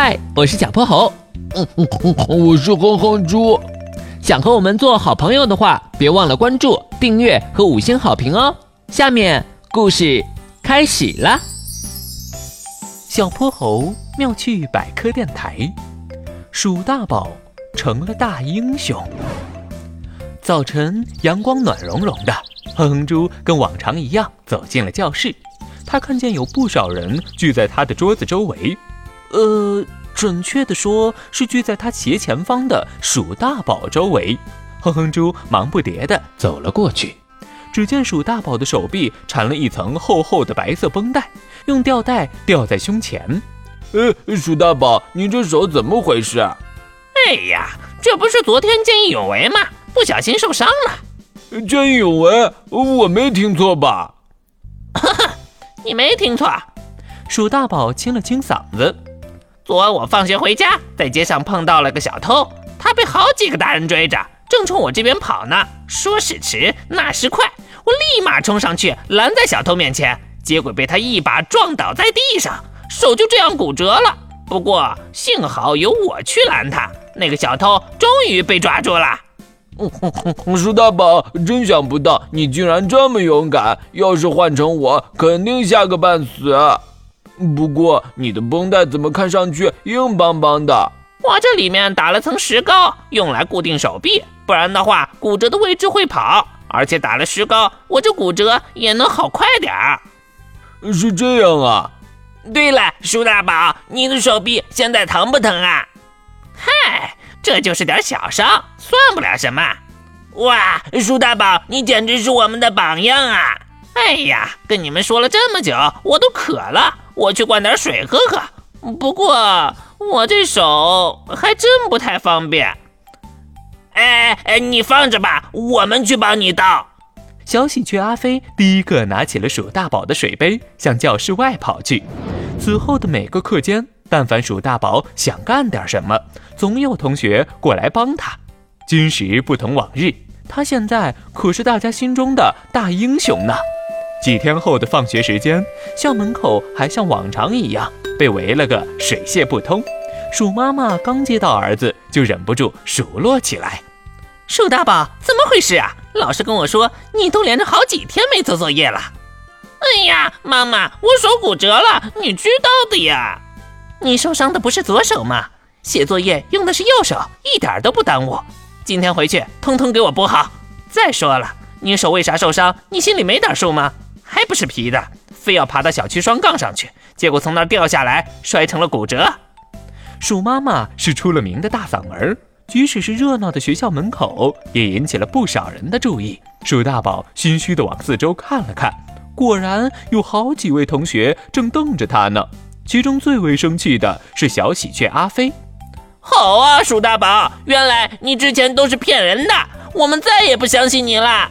嗨，我是小泼猴。嗯嗯嗯，我是哼哼猪。想和我们做好朋友的话，别忘了关注、订阅和五星好评哦。下面故事开始了。小泼猴妙趣百科电台，鼠大宝成了大英雄。早晨，阳光暖融融的，哼哼猪跟往常一样走进了教室。他看见有不少人聚在他的桌子周围，呃，准确的说是聚在他斜前方的鼠大宝周围。哼哼猪忙不迭地走了过去，只见鼠大宝的手臂缠了一层厚厚的白色绷带，用吊带吊在胸前。呃，鼠大宝，你这手怎么回事啊？哎呀，这不是昨天见义勇为吗？不小心受伤了。见义勇为？我没听错吧？哈哈。你没听错，鼠大宝清了清嗓子。昨晚我放学回家，在街上碰到了个小偷，他被好几个大人追着，正冲我这边跑呢。说时迟，那时快，我立马冲上去拦在小偷面前，结果被他一把撞倒在地上，手就这样骨折了。不过幸好有我去拦他，那个小偷终于被抓住了。鼠大宝，真想不到你竟然这么勇敢！要是换成我，肯定吓个半死。不过你的绷带怎么看上去硬邦邦的？我这里面打了层石膏，用来固定手臂，不然的话骨折的位置会跑。而且打了石膏，我这骨折也能好快点儿。是这样啊。对了，舒大宝，你的手臂现在疼不疼啊？嗨。这就是点小伤，算不了什么。哇，舒大宝，你简直是我们的榜样啊！哎呀，跟你们说了这么久，我都渴了，我去灌点水喝喝。不过我这手还真不太方便。哎哎，你放着吧，我们去帮你倒。小喜鹊阿飞第一个拿起了鼠大宝的水杯，向教室外跑去。此后的每个课间。但凡鼠大宝想干点什么，总有同学过来帮他。今时不同往日，他现在可是大家心中的大英雄呢。几天后的放学时间，校门口还像往常一样被围了个水泄不通。鼠妈妈刚接到儿子，就忍不住数落起来：“鼠大宝，怎么回事啊？老师跟我说你都连着好几天没做作业了。”“哎呀，妈妈，我手骨折了，你知道的呀。”你受伤的不是左手吗？写作业用的是右手，一点都不耽误。今天回去通通给我补好。再说了，你手为啥受伤？你心里没点数吗？还不是皮的，非要爬到小区双杠上去，结果从那儿掉下来，摔成了骨折。鼠妈妈是出了名的大嗓门，即使是热闹的学校门口，也引起了不少人的注意。鼠大宝心虚的往四周看了看，果然有好几位同学正瞪着他呢。其中最为生气的是小喜鹊阿飞。好啊，鼠大宝，原来你之前都是骗人的，我们再也不相信你了。